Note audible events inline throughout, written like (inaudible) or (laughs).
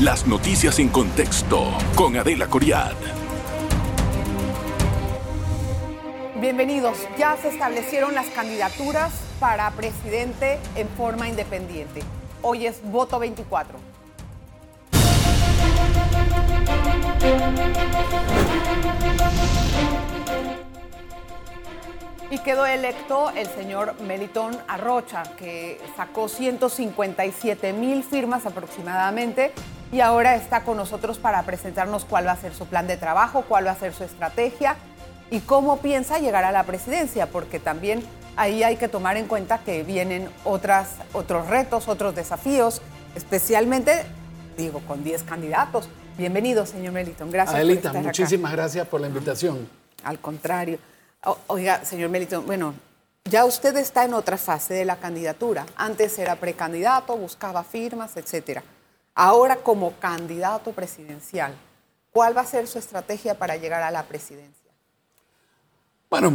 Las noticias en contexto con Adela Coriad. Bienvenidos. Ya se establecieron las candidaturas para presidente en forma independiente. Hoy es voto 24. Y quedó electo el señor Melitón Arrocha, que sacó 157 mil firmas aproximadamente y ahora está con nosotros para presentarnos cuál va a ser su plan de trabajo, cuál va a ser su estrategia y cómo piensa llegar a la presidencia, porque también ahí hay que tomar en cuenta que vienen otras, otros retos, otros desafíos, especialmente, digo, con 10 candidatos. Bienvenido, señor Melitón. Gracias. Adelita, muchísimas gracias por la invitación. Al contrario. Oiga, señor Melitón, bueno, ya usted está en otra fase de la candidatura. Antes era precandidato, buscaba firmas, etcétera. Ahora como candidato presidencial, ¿cuál va a ser su estrategia para llegar a la presidencia? Bueno,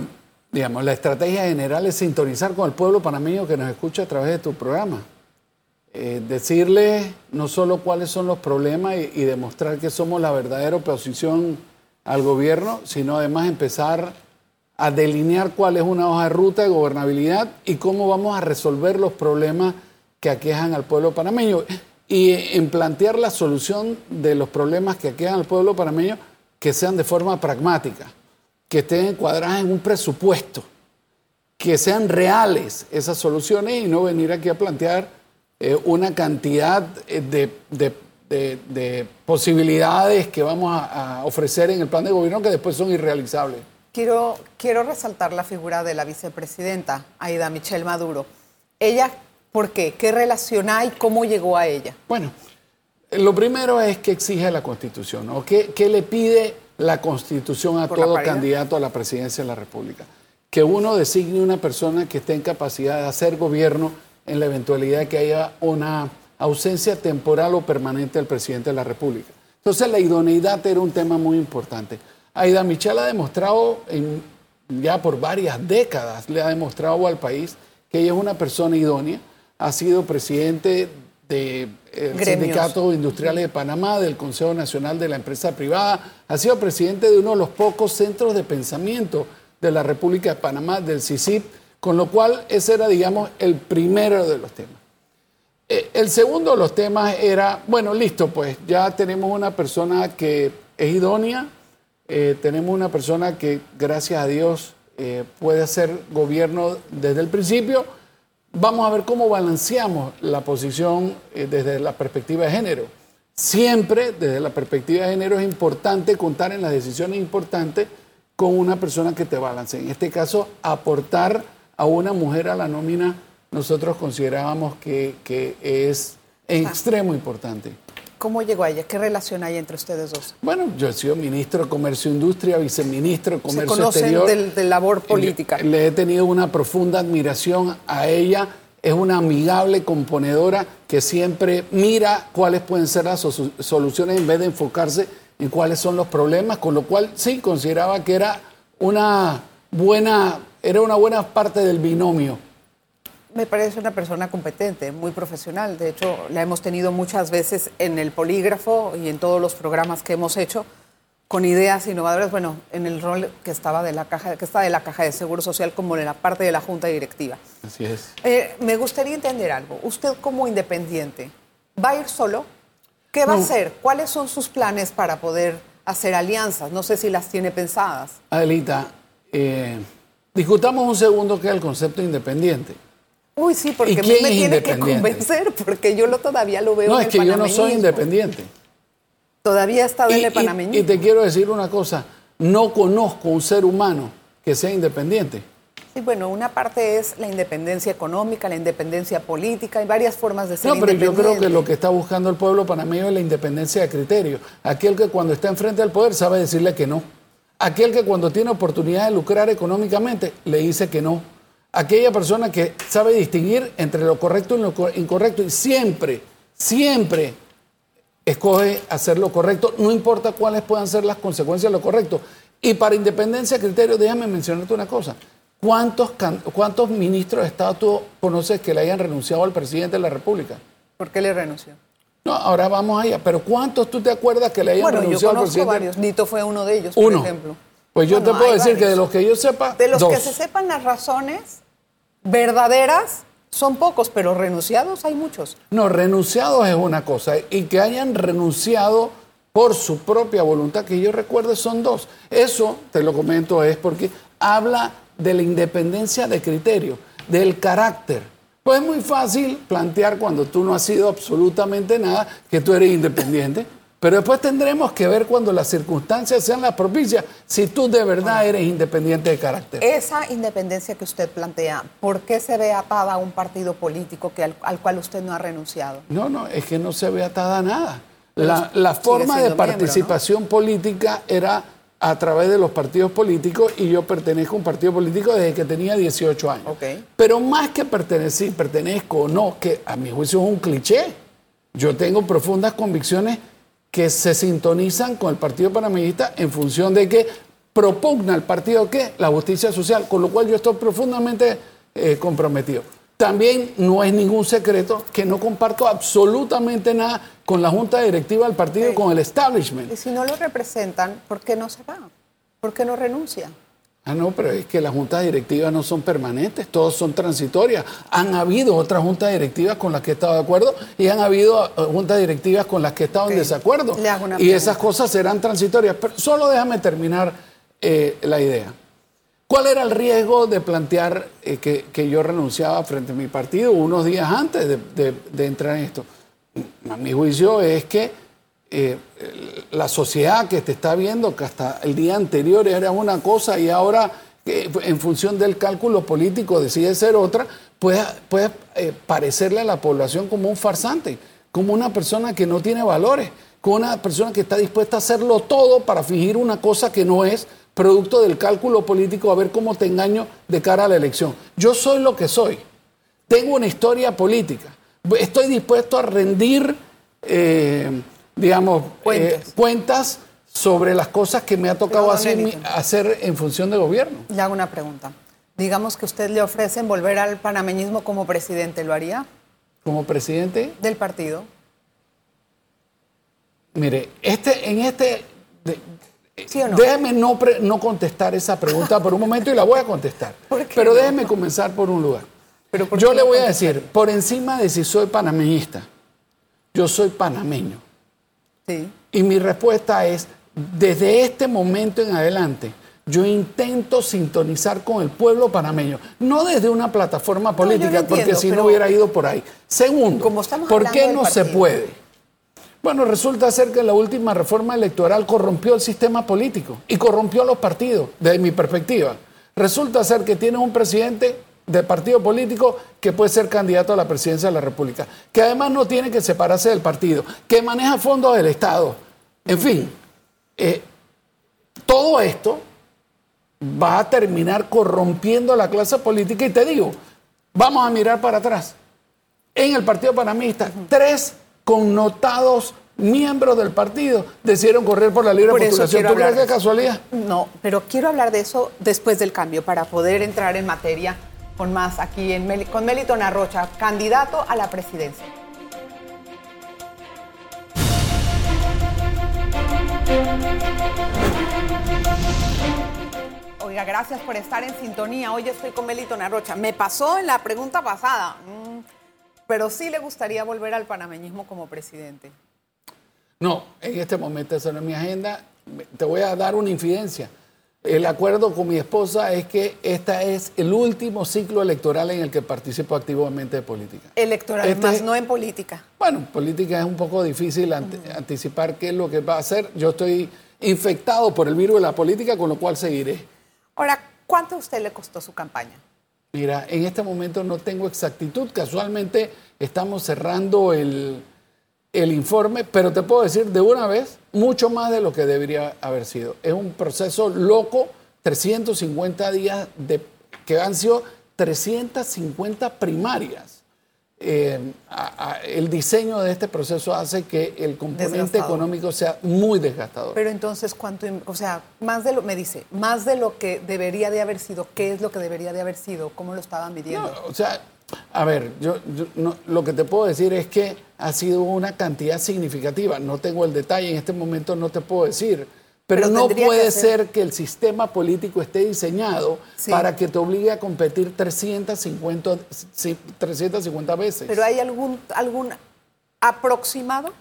digamos, la estrategia general es sintonizar con el pueblo panameño que nos escucha a través de tu programa. Eh, decirle no solo cuáles son los problemas y demostrar que somos la verdadera oposición al gobierno, sino además empezar a delinear cuál es una hoja de ruta de gobernabilidad y cómo vamos a resolver los problemas que aquejan al pueblo panameño y en plantear la solución de los problemas que aquejan al pueblo panameño que sean de forma pragmática, que estén encuadradas en un presupuesto, que sean reales esas soluciones y no venir aquí a plantear eh, una cantidad eh, de, posibilidades que vamos a ofrecer en el plan de gobierno que después son irrealizables. Quiero, quiero resaltar la figura de la vicepresidenta, Aida Michelle Maduro. Ella, ¿por qué? ¿Qué relación hay? ¿Cómo llegó a ella? Bueno, lo primero es que exige la Constitución, ¿o qué, le pide la Constitución a todo candidato a la presidencia de la República? Que uno designe una persona que esté en capacidad de hacer gobierno en la eventualidad de que haya una ausencia temporal o permanente del presidente de la República. Entonces la idoneidad era un tema muy importante. Aida Michel ha demostrado ya por varias décadas, le ha demostrado al país que ella es una persona idónea, ha sido presidente del Sindicato Industrial de Panamá, del Consejo Nacional de la Empresa Privada, ha sido presidente de uno de los pocos centros de pensamiento de la República de Panamá, del CICIP, con lo cual ese era, digamos, el primero de los temas. Eh, el segundo de los temas era, bueno, listo, pues ya tenemos una persona que es idónea, eh, tenemos una persona que, gracias a Dios, eh, puede hacer gobierno desde el principio. Vamos a ver cómo balanceamos la posición eh, desde la perspectiva de género. Siempre desde la perspectiva de género es importante contar en las decisiones importantes con una persona que te balance. En este caso, aportar a una mujer a la nómina, nosotros considerábamos que, que es en extremo importante. ¿Cómo llegó a ella? ¿Qué relación hay entre ustedes dos? Bueno, yo he sido ministro de Comercio e Industria, viceministro de Comercio Se conocen Exterior. de labor política. Le he tenido una profunda admiración a ella. Es una amigable componedora que siempre mira cuáles pueden ser las soluciones en vez de enfocarse en cuáles son los problemas, con lo cual sí consideraba que era una buena, era una buena parte del binomio me parece una persona competente, muy profesional. De hecho, la hemos tenido muchas veces en el polígrafo y en todos los programas que hemos hecho con ideas innovadoras, bueno, en el rol que estaba de la caja, que está de la caja de seguro social como en la parte de la junta directiva. Así es. Eh, me gustaría entender algo. Usted como independiente, ¿va a ir solo? ¿Qué va a hacer? ¿Cuáles son sus planes para poder hacer alianzas? No sé si las tiene pensadas. Adelita, eh, discutamos un segundo qué es el concepto independiente. Uy, sí, porque a mí me tiene que convencer, porque yo lo todavía lo veo No, es que yo no soy independiente. Todavía está en el panameñismo. Y, te quiero decir una cosa, no conozco un ser humano que sea independiente. Sí, bueno, una parte es la independencia económica, la independencia política, hay varias formas de ser No, pero yo creo que lo que está buscando el pueblo panameño es la independencia de criterio. Aquel que cuando está enfrente al poder sabe decirle que no. Aquel que cuando tiene oportunidad de lucrar económicamente le dice que no aquella persona que sabe distinguir entre lo correcto y lo incorrecto y siempre, siempre escoge hacer lo correcto, no importa cuáles puedan ser las consecuencias de lo correcto. Y para independencia de criterio, déjame mencionarte una cosa. ¿Cuántos, ¿Cuántos ministros de Estado tú conoces que le hayan renunciado al presidente de la República? ¿Por qué le renunció? No, ahora vamos allá. Pero ¿cuántos tú te acuerdas que le hayan bueno, yo conozco varios. Nito fue uno de ellos, por ejemplo. Pues yo te puedo decir que de los que yo sepa. De los que se sepan las razones verdaderas, son pocos, pero renunciados hay muchos. No, renunciados es una cosa. Y que hayan renunciado por su propia voluntad, que yo recuerde son dos. Eso, te lo comento, es porque habla de la independencia de criterio, del carácter. Pues es muy fácil plantear cuando tú no has sido absolutamente nada que tú eres independiente, pero después tendremos que ver cuando las circunstancias sean las propicias si tú de verdad eres independiente de carácter. Esa independencia que usted plantea, ¿por qué se ve atada a un partido político que al, cual usted no ha renunciado? No, no, es que no se ve atada a nada. La, forma de participación política era a través de los partidos políticos y yo pertenezco a un partido político desde que tenía 18 años. Pero más que pertenecer, pertenezco o no, que a mi juicio es un cliché. Yo tengo profundas convicciones que se sintonizan con el Partido Panameñista en función de que propugna el partido que la justicia social, con lo cual yo estoy profundamente eh, comprometido. También no es ningún secreto que no comparto absolutamente nada con la junta directiva del partido y con el establishment. Y si no lo representan, ¿por qué no se va? ¿Por qué no renuncia? Ah, no, pero es que las juntas directivas no son permanentes, todas son transitorias. Han habido otras juntas directivas con las que he estado de acuerdo y han habido eh, juntas directivas con las que he estado en desacuerdo. Y esas cosas serán transitorias. Pero solo déjame terminar eh, la idea. ¿Cuál era el riesgo de plantear eh, que, yo renunciaba frente a mi partido unos días antes de, entrar en esto? A mi juicio es que eh, la sociedad que te está viendo, que hasta el día anterior era una cosa y ahora en función del cálculo político decide ser otra, puede, puede eh, parecerle a la población como un farsante, como una persona que no tiene valores, como una persona que está dispuesta a hacerlo todo para fingir una cosa que no es producto del cálculo político, a ver cómo te engaño de cara a la elección. Yo soy lo que soy. Tengo una historia política. Estoy dispuesto a rendir, eh, digamos, eh, cuentas. sobre las cosas que me ha tocado hacer, hacer, en función de gobierno. Le hago una pregunta. Digamos que usted le ofrecen volver al panameñismo como presidente, ¿lo haría? ¿Como presidente? Del partido. Mire, este, en este, Déjeme no, no, contestar esa pregunta por un momento y la voy a contestar. (laughs) Pero déjeme comenzar por un lugar. Pero yo le voy a decir, por encima de si soy panameñista, yo soy panameño. Sí. Y mi respuesta es, desde este momento en adelante, yo intento sintonizar con el pueblo panameño, no desde una plataforma política, porque si no hubiera ido por ahí. Segundo, ¿por qué no se puede? Bueno, resulta ser que la última reforma electoral corrompió el sistema político y corrompió a los partidos, desde mi perspectiva. Resulta ser que tiene un presidente de partido político que puede ser candidato a la presidencia de la República, que además no tiene que separarse del partido, que maneja fondos del Estado. En fin, eh, todo esto va a terminar corrompiendo a la clase política y te digo, vamos a mirar para atrás. En el Partido Panamista, tres connotados miembros del partido decidieron correr por la libre postulación. ¿Tú crees que casualidad? No, pero quiero hablar de eso después del cambio para poder entrar en materia con más aquí con Melitón Arrocha, candidato a la presidencia. Oiga, gracias por estar en sintonía. Hoy estoy con Melitón Arrocha. Me pasó en la pregunta pasada. Mm, pero sí le gustaría volver al panameñismo como presidente. No, en este momento esa no es mi agenda. Te voy a dar una infidencia. El acuerdo con mi esposa es que este es el último ciclo electoral en el que participo activamente de política. Electoral, este más no en política. Bueno, política es un poco difícil anticipar qué es lo que va a hacer. Yo estoy infectado por el virus de la política, con lo cual seguiré. Ahora, ¿cuánto a usted le costó su campaña? Mira, en este momento no tengo exactitud. Casualmente estamos cerrando el, informe, pero te puedo decir de una vez mucho más de lo que debería haber sido. Es un proceso loco, 350 días de, que han sido 350 primarias. Eh, el diseño de este proceso hace que el componente económico sea muy desgastador. Pero entonces, ¿cuánto? O sea, más de lo, me dice, más de lo que debería de haber sido, ¿qué es lo que debería de haber sido? ¿Cómo lo estaban midiendo? o sea, A ver, yo, lo que te puedo decir es que ha sido una cantidad significativa. No tengo el detalle, en este momento no te puedo decir. Pero, no puede ser que el sistema político esté diseñado para que te obligue a competir 350, 350 veces. ¿Pero hay algún, algún aproximado?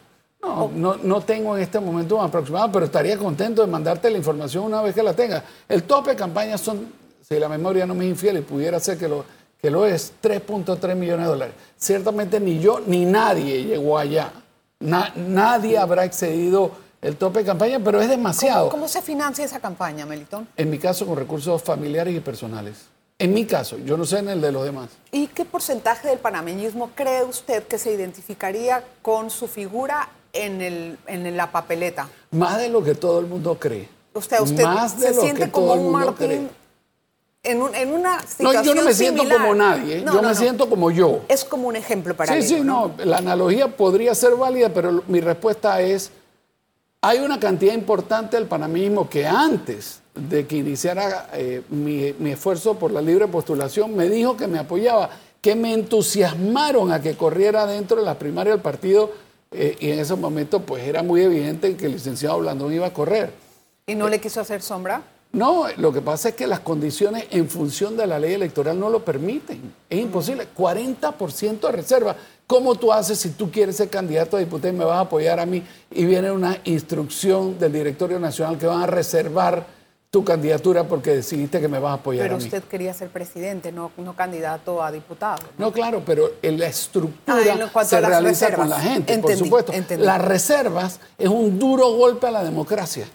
No, no, no, tengo en este momento un aproximado, pero estaría contento de mandarte la información una vez que la tenga. El tope de campaña son, si la memoria no me es infiel y pudiera ser que lo, que lo es, 3.3 millones de dólares. Ciertamente ni yo ni nadie llegó allá. nadie habrá excedido el tope de campaña, pero es demasiado. ¿Cómo, se financia esa campaña, Melitón? En mi caso, con recursos familiares y personales. En mi caso, yo no sé en el de los demás. ¿Y qué porcentaje del panameñismo cree usted que se identificaría con su figura en, el, en la papeleta? Más de lo que todo el mundo cree. Usted, usted Más de se lo siente que como un Martín en, en, una situación No, yo no me siento como nadie, yo me siento como yo. Es como un ejemplo para mí. Sí, sí, no, la analogía podría ser válida, pero mi respuesta es hay una cantidad importante del panameñismo que antes de que iniciara eh, mi, esfuerzo por la libre postulación me dijo que me apoyaba, que me entusiasmaron a que corriera dentro de la primaria del partido eh, y en ese momento pues era muy evidente que el licenciado Blandón iba a correr. ¿Y no le quiso hacer sombra? No, lo que pasa es que las condiciones en función de la ley electoral no lo permiten. Es imposible. 40% de reserva. ¿Cómo tú haces si tú quieres ser candidato a diputado y me vas a apoyar a mí y viene una instrucción del Directorio Nacional que van a reservar tu candidatura porque decidiste que me vas a apoyar pero a mí? Pero usted quería ser presidente, no, no candidato a diputado. No, claro, pero la estructura ah, se realiza con la gente, por supuesto. Las reservas es un duro golpe a la democracia.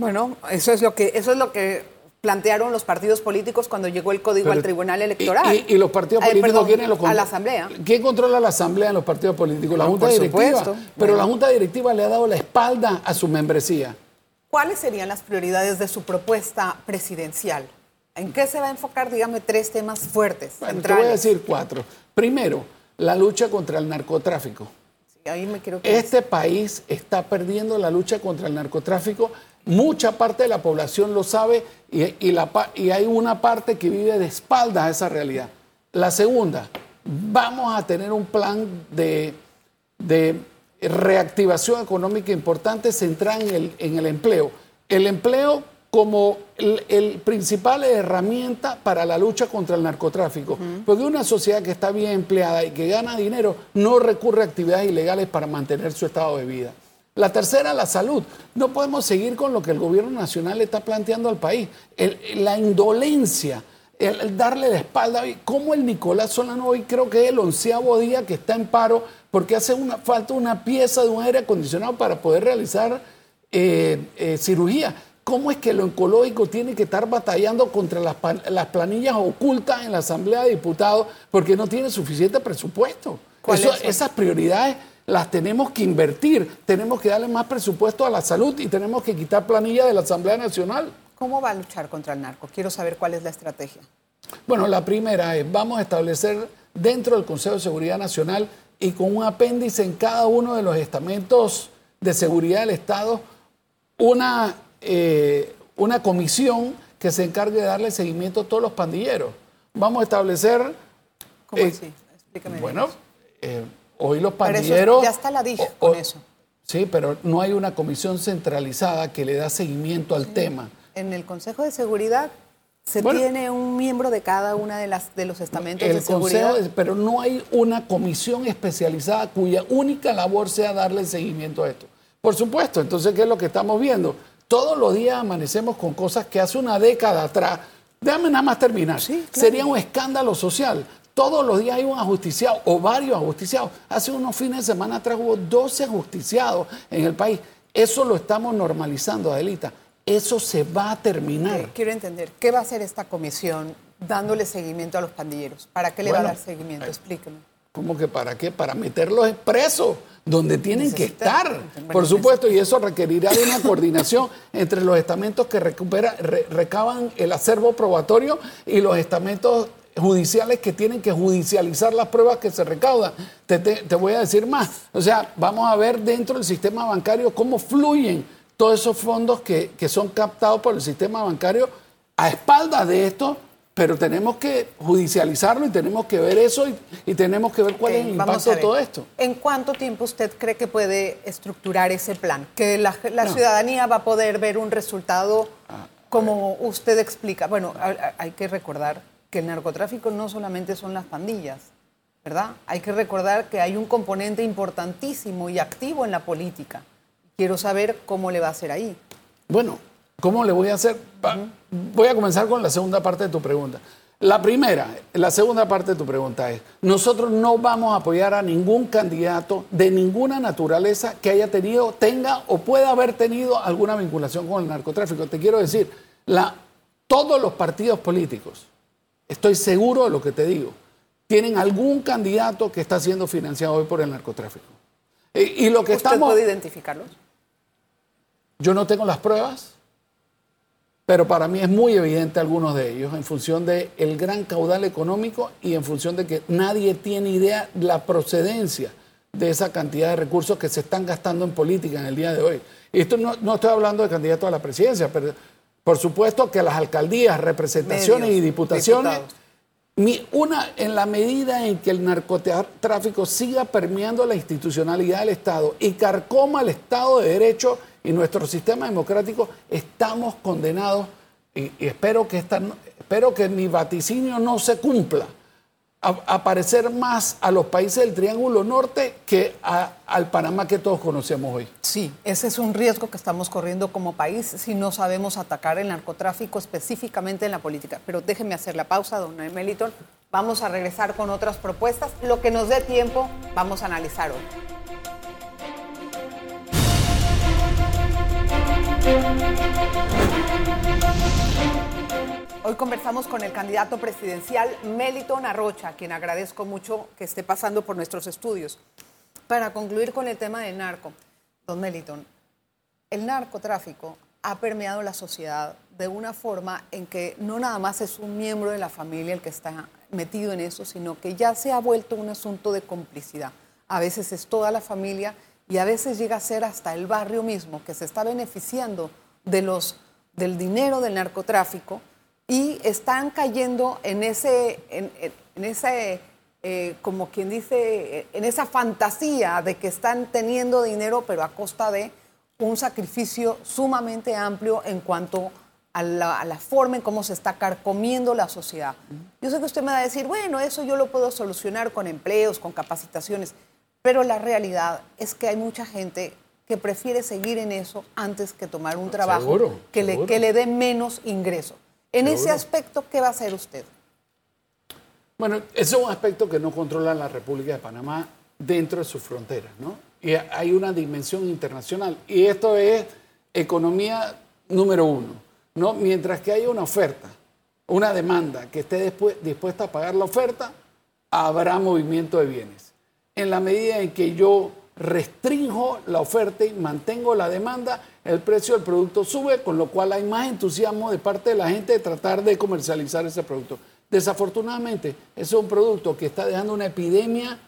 Bueno, eso es lo que, eso es lo que plantearon los partidos políticos cuando llegó el código al Tribunal Electoral. Y, los partidos políticos A la Asamblea. ¿Quién controla la Asamblea en los partidos políticos? La Junta Directiva. Pero la Junta Directiva le ha dado la espalda a su membresía. ¿Cuáles serían las prioridades de su propuesta presidencial? ¿En qué se va a enfocar, dígame, tres temas fuertes? Bueno, te voy a decir cuatro. Primero, la lucha contra el narcotráfico. ahí me quiero este país está perdiendo la lucha contra el narcotráfico Mucha parte de la población lo sabe y, la, y hay una parte que vive de espaldas a esa realidad. La segunda, vamos a tener un plan de, reactivación económica importante centrada en el, en el empleo. El empleo como el, principal herramienta para la lucha contra el narcotráfico. Porque una sociedad que está bien empleada y que gana dinero no recurre a actividades ilegales para mantener su estado de vida. La tercera, la salud. No podemos seguir con lo que el gobierno nacional le está planteando al país. la indolencia, el, darle la espalda. Como el Nicolás Solano hoy creo que es el onceavo día que está en paro porque hace una, falta una pieza de un aire acondicionado para poder realizar eh, eh, cirugía. ¿Cómo es que lo oncológico tiene que estar batallando contra las, las, planillas ocultas en la Asamblea de Diputados porque no tiene suficiente presupuesto? esas prioridades las tenemos que invertir, tenemos que darle más presupuesto a la salud y tenemos que quitar planilla de la Asamblea Nacional. ¿Cómo va a luchar contra el narco? Quiero saber cuál es la estrategia. Bueno, la primera es, vamos a establecer dentro del Consejo de Seguridad Nacional y con un apéndice en cada uno de los estamentos de seguridad del Estado, una, eh, una comisión que se encargue de darle seguimiento a todos los pandilleros. Vamos a establecer... ¿Cómo eh, así? Explícame. Bueno, eh, Hoy los pandilleros... ya está la DIG con eso. Sí, pero no hay una comisión centralizada que le da seguimiento al tema. En el Consejo de Seguridad se tiene un miembro de cada una de las de los estamentos de seguridad. pero no hay una comisión especializada cuya única labor sea darle seguimiento a esto. Por supuesto, entonces, ¿qué es lo que estamos viendo? Todos los días amanecemos con cosas que hace una década atrás. Déjame nada más terminar. Sería un escándalo social todos los días hay un ajusticiado o varios ajusticiados. Hace unos fines de semana atrás hubo 12 ajusticiados en el país. Eso lo estamos normalizando, Adelita. Eso se va a terminar. quiero entender, ¿qué va a hacer esta comisión dándole seguimiento a los pandilleros? ¿Para qué le va a dar seguimiento? Eh, Explíqueme. ¿Cómo que para qué? Para meterlos presos, donde tienen que estar, por supuesto, y eso requerirá de una coordinación (laughs) entre los estamentos que recupera, recaban el acervo probatorio y los estamentos judiciales que tienen que judicializar las pruebas que se recaudan. Te, voy a decir más. O sea, vamos a ver dentro del sistema bancario cómo fluyen todos esos fondos que, son captados por el sistema bancario a espaldas de esto pero tenemos que judicializarlo y tenemos que ver eso y, tenemos que ver cuál es el impacto de todo esto. ¿En cuánto tiempo usted cree que puede estructurar ese plan? Que la, ciudadanía va a poder ver un resultado ah, como usted explica. Bueno, hay que recordar que el narcotráfico no solamente son las pandillas, ¿verdad? Hay que recordar que hay un componente importantísimo y activo en la política. Quiero saber cómo le va a hacer ahí. Bueno, ¿cómo le voy a hacer? Voy a comenzar con la segunda parte de tu pregunta. La primera, la segunda parte de tu pregunta es, nosotros no vamos a apoyar a ningún candidato de ninguna naturaleza que haya tenido, tenga o pueda haber tenido alguna vinculación con el narcotráfico. Te quiero decir, la, todos los partidos políticos, estoy seguro de lo que te digo, tienen algún candidato que está siendo financiado hoy por el narcotráfico. Y, lo que ¿Usted puede identificarlos? Yo no tengo las pruebas, pero para mí es muy evidente algunos de ellos en función del el gran caudal económico y en función de que nadie tiene idea de la procedencia de esa cantidad de recursos que se están gastando en política en el día de hoy. Y esto no, no estoy hablando de candidatos a la presidencia, pero por supuesto que las alcaldías, representaciones y diputaciones una, en la medida en que el narcotráfico siga permeando la institucionalidad del Estado y carcoma el Estado de Derecho y nuestro sistema democrático, estamos condenados, y, espero, que espero que mi vaticinio no se cumpla, a, parecer más a los países del Triángulo Norte que al Panamá que todos conocemos hoy. Sí, ese es un riesgo que estamos corriendo como país si no sabemos atacar el narcotráfico específicamente en la política. Pero déjeme hacer la pausa, don Meliton. Vamos a regresar con otras propuestas. Lo que nos dé tiempo, vamos a analizar hoy. Hoy conversamos con el candidato presidencial Meliton Arrocha, quien agradezco mucho que esté pasando por nuestros estudios. Para concluir con el tema del narco, don Meliton, el narcotráfico ha permeado la sociedad de una forma en que no nada más es un miembro de la familia el que está metido en eso, sino que ya se ha vuelto un asunto de complicidad. A veces es toda la familia y a veces llega a ser hasta el barrio mismo que se está beneficiando de los, del dinero del narcotráfico y están cayendo en ese, en, ese eh, como quien dice, en esa fantasía de que están teniendo dinero, pero a costa de un sacrificio sumamente amplio en cuanto a la, a la, forma en cómo se está carcomiendo la sociedad. Yo sé que usted me va a decir, bueno, eso yo lo puedo solucionar con empleos, con capacitaciones, pero la realidad es que hay mucha gente que prefiere seguir en eso antes que tomar un trabajo que, Le, que le dé menos ingreso. En ese aspecto, ¿qué va a hacer usted? Bueno, ese es un aspecto que no controla la República de Panamá dentro de sus fronteras, ¿no? Y hay una dimensión internacional. Y esto es economía número uno, ¿no? Mientras que haya una oferta, una demanda que esté dispuesta a pagar la oferta, habrá movimiento de bienes. En la medida en que yo restringo la oferta y mantengo la demanda, el precio del producto sube, con lo cual hay más entusiasmo de parte de la gente de tratar de comercializar ese producto. Desafortunadamente, ese es un producto que está dejando una epidemia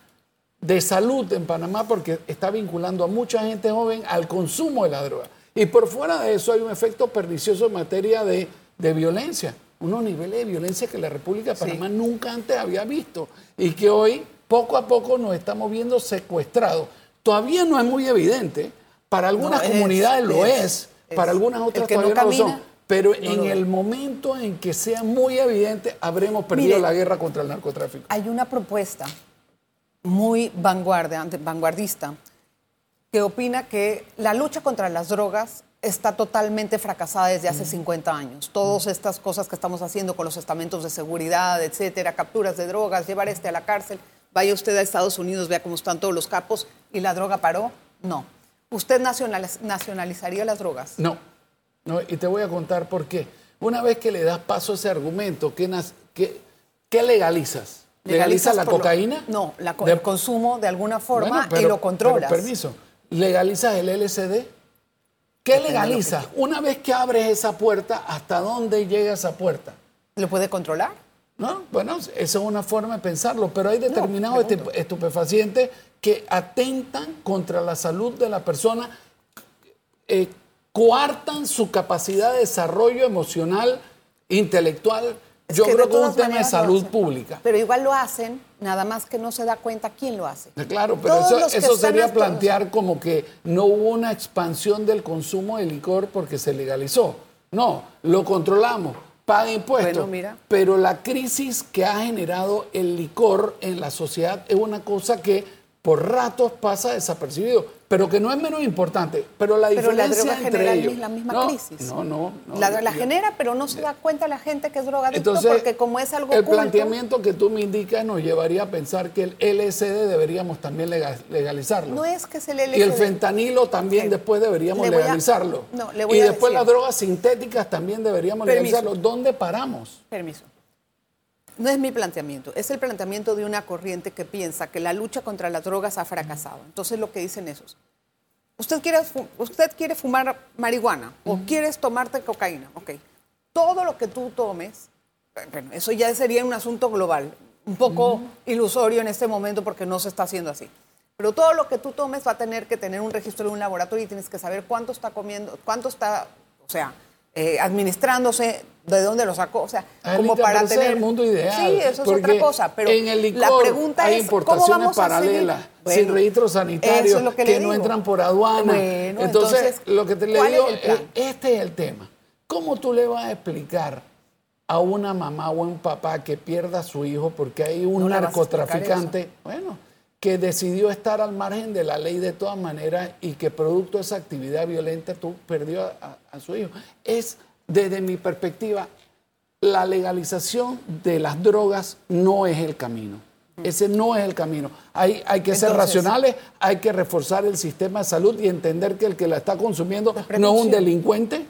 de salud en Panamá porque está vinculando a mucha gente joven al consumo de la droga. Y por fuera de eso hay un efecto pernicioso en materia de, violencia, unos niveles de violencia que la República de Panamá nunca antes había visto y que hoy poco a poco nos estamos viendo secuestrados. Todavía no es muy evidente, para algunas comunidades lo es, para algunas otras todavía no, lo son. Pero en el momento en que sea muy evidente, habremos perdido la guerra contra el narcotráfico. Hay una propuesta muy vanguardista que opina que la lucha contra las drogas está totalmente fracasada desde hace 50 mm. años. Todas estas cosas que estamos haciendo con los estamentos de seguridad, etcétera, capturas de drogas, llevar este a la cárcel. Vaya usted a Estados Unidos, vea cómo están todos los capos y la droga paró. No. ¿Usted nacionalizaría las drogas? No, no, y te voy a contar por qué. Una vez que le das paso a ese argumento, ¿qué, qué, legalizas? ¿Legalizas la cocaína? no, el consumo de alguna forma y lo controlas. permiso, ¿legalizas el LSD? ¿Qué legalizas? Una vez que abres esa puerta, ¿hasta dónde llega esa puerta? ¿Lo puede controlar? No, bueno, esa es una forma de pensarlo, pero hay determinados estupefacientes que atentan contra la salud de la persona, eh, coartan su capacidad de desarrollo emocional, intelectual, Yo creo que es un tema de salud pública. Pero igual lo hacen, nada más que no se da cuenta quién lo hace. Claro, pero eso, sería plantear como que no hubo una expansión del consumo de licor porque se legalizó. No, lo controlamos, paga impuestos. mira. Pero la crisis que ha generado el licor en la sociedad es una cosa que por ratos pasa desapercibido pero que no es menos importante. Pero la diferencia la droga genera ellos, la misma crisis. No, no, no. La, genera, pero no se da cuenta la gente que es drogadicto porque como es algo El planteamiento que tú me indicas nos llevaría a pensar que el LSD deberíamos también legalizarlo. No es que es el LSD. Y el fentanilo también después deberíamos legalizarlo. no, le voy y después las drogas sintéticas también deberíamos legalizarlo. ¿Dónde paramos? Permiso. No es mi planteamiento, es el planteamiento de una corriente que piensa que la lucha contra las drogas ha fracasado. Entonces lo que dicen esos. Usted quiere, usted quiere fumar marihuana o quieres tomarte cocaína, ok. Todo lo que tú tomes, bueno, eso ya sería un asunto global, un poco ilusorio en este momento porque no se está haciendo así. Pero todo lo que tú tomes va a tener que tener un registro de un laboratorio y tienes que saber cuánto está comiendo, cuánto está, o sea, eh, administrándose, de dónde lo sacó, o sea, como para tener el mundo ideal. Sí, eso es otra cosa, pero en el la pregunta hay es importaciones paralelas, sin registro sanitario, que, no entran por aduana. entonces, lo que te le digo, es este es el tema. ¿Cómo tú le vas a explicar a una mamá o a un papá que pierda a su hijo porque hay un narcotraficante? Bueno, que decidió estar al margen de la ley de todas maneras y que producto de esa actividad violenta tú perdió a, su hijo. Es, desde mi perspectiva, la legalización de las drogas no es el camino. Ese no es el camino. Hay, hay que ser racionales, hay que reforzar el sistema de salud y entender que el que la está consumiendo no es un delincuente,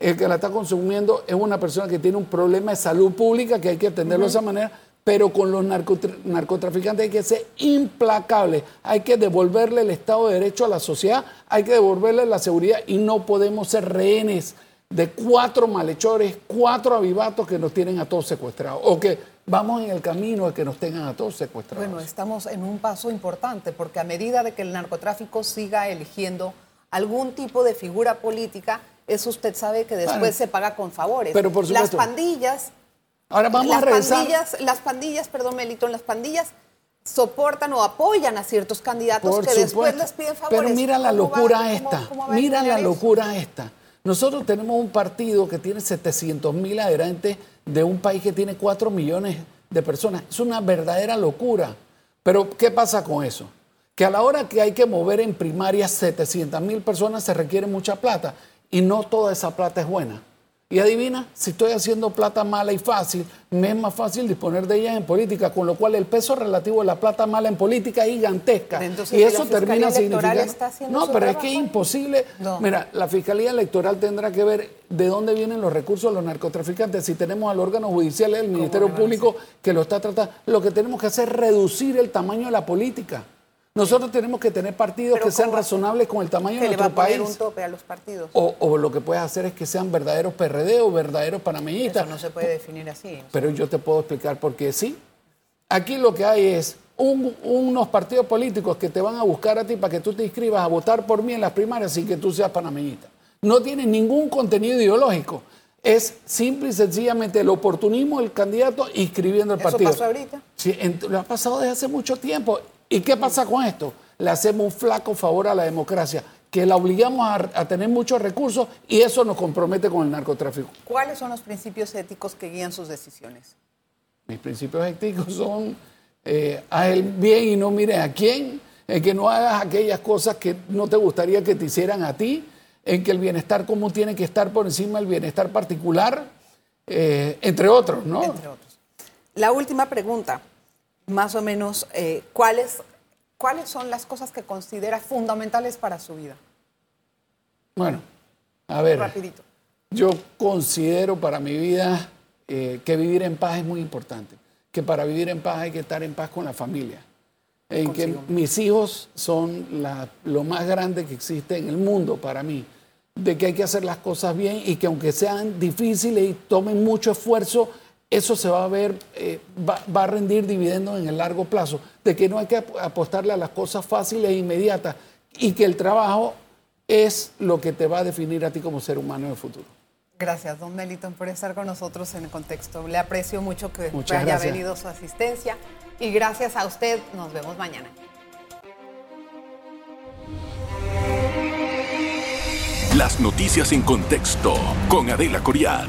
el que la está consumiendo es una persona que tiene un problema de salud pública que hay que atenderlo de esa manera pero con los narcotraficantes hay que ser implacable, hay que devolverle el Estado de Derecho a la sociedad, hay que devolverle la seguridad y no podemos ser rehenes de cuatro malhechores, cuatro avivatos que nos tienen a todos secuestrados o que vamos en el camino de que nos tengan a todos secuestrados. Bueno, estamos en un paso importante porque a medida de que el narcotráfico siga eligiendo algún tipo de figura política, eso usted sabe que después se paga con favores. Pero por supuesto, Las pandillas Ahora vamos las a regresar. Pandillas, las pandillas, perdón, Melitón, las pandillas soportan o apoyan a ciertos candidatos que después les piden favores. Pero mira la locura esta, mira la locura esta. Nosotros tenemos un partido que tiene 700 mil adherentes de un país que tiene 4 millones de personas. Es una verdadera locura. Pero ¿qué pasa con eso? Que a la hora que hay que mover en primaria 700 mil personas se requiere mucha plata y no toda esa plata es buena. Y adivina, si estoy haciendo plata mala y fácil, me es más fácil disponer de ellas en política, con lo cual el peso relativo de la plata mala en política es gigantesca. y eso termina significando... No, pero es que es imposible. Mira, la Fiscalía Electoral tendrá que ver de dónde vienen los recursos de los narcotraficantes. Si tenemos al órgano judicial, el Ministerio Público, que lo está tratando, lo que tenemos que hacer es reducir el tamaño de la política. Nosotros tenemos que tener partidos que sean razonables con el tamaño de nuestro país. un tope a los partidos? O, lo que puedes hacer es que sean verdaderos PRD o verdaderos panameñistas. Eso no se puede definir así. Pero yo te puedo explicar por qué sí. Aquí lo que hay es unos partidos políticos que te van a buscar a ti para que tú te inscribas a votar por mí en las primarias sin que tú seas panameñista. No tiene ningún contenido ideológico. Es simple y sencillamente el oportunismo del candidato inscribiendo el partido. ¿Eso pasó ahorita? Sí, lo ha pasado desde hace mucho tiempo. ¿Y qué pasa con esto? Le hacemos un flaco favor a la democracia, que la obligamos a, tener muchos recursos y eso nos compromete con el narcotráfico. ¿Cuáles son los principios éticos que guían sus decisiones? Mis principios éticos son eh, haz el bien y no mires a quién, en que no hagas aquellas cosas que no te gustaría que te hicieran a ti, en que el bienestar común tiene que estar por encima del bienestar particular, eh, entre otros, ¿no? Entre otros. La última pregunta más o menos eh, cuáles, cuáles son las cosas que considera fundamentales para su vida. Bueno, a ver. Rapidito. Yo considero para mi vida eh, que vivir en paz es muy importante. Que para vivir en paz hay que estar en paz con la familia. En que mis hijos son lo más grande que existe en el mundo para mí. De que hay que hacer las cosas bien y que aunque sean difíciles y tomen mucho esfuerzo, eso se va a ver, eh, va, a rendir dividendos en el largo plazo, de que no hay que apostarle a las cosas fáciles e inmediatas y que el trabajo es lo que te va a definir a ti como ser humano en el futuro. Gracias, don Meliton, por estar con nosotros en el contexto. Le aprecio mucho que Muchas haya venido su asistencia y gracias a usted. Nos vemos mañana. Las noticias en contexto con Adela Coriad.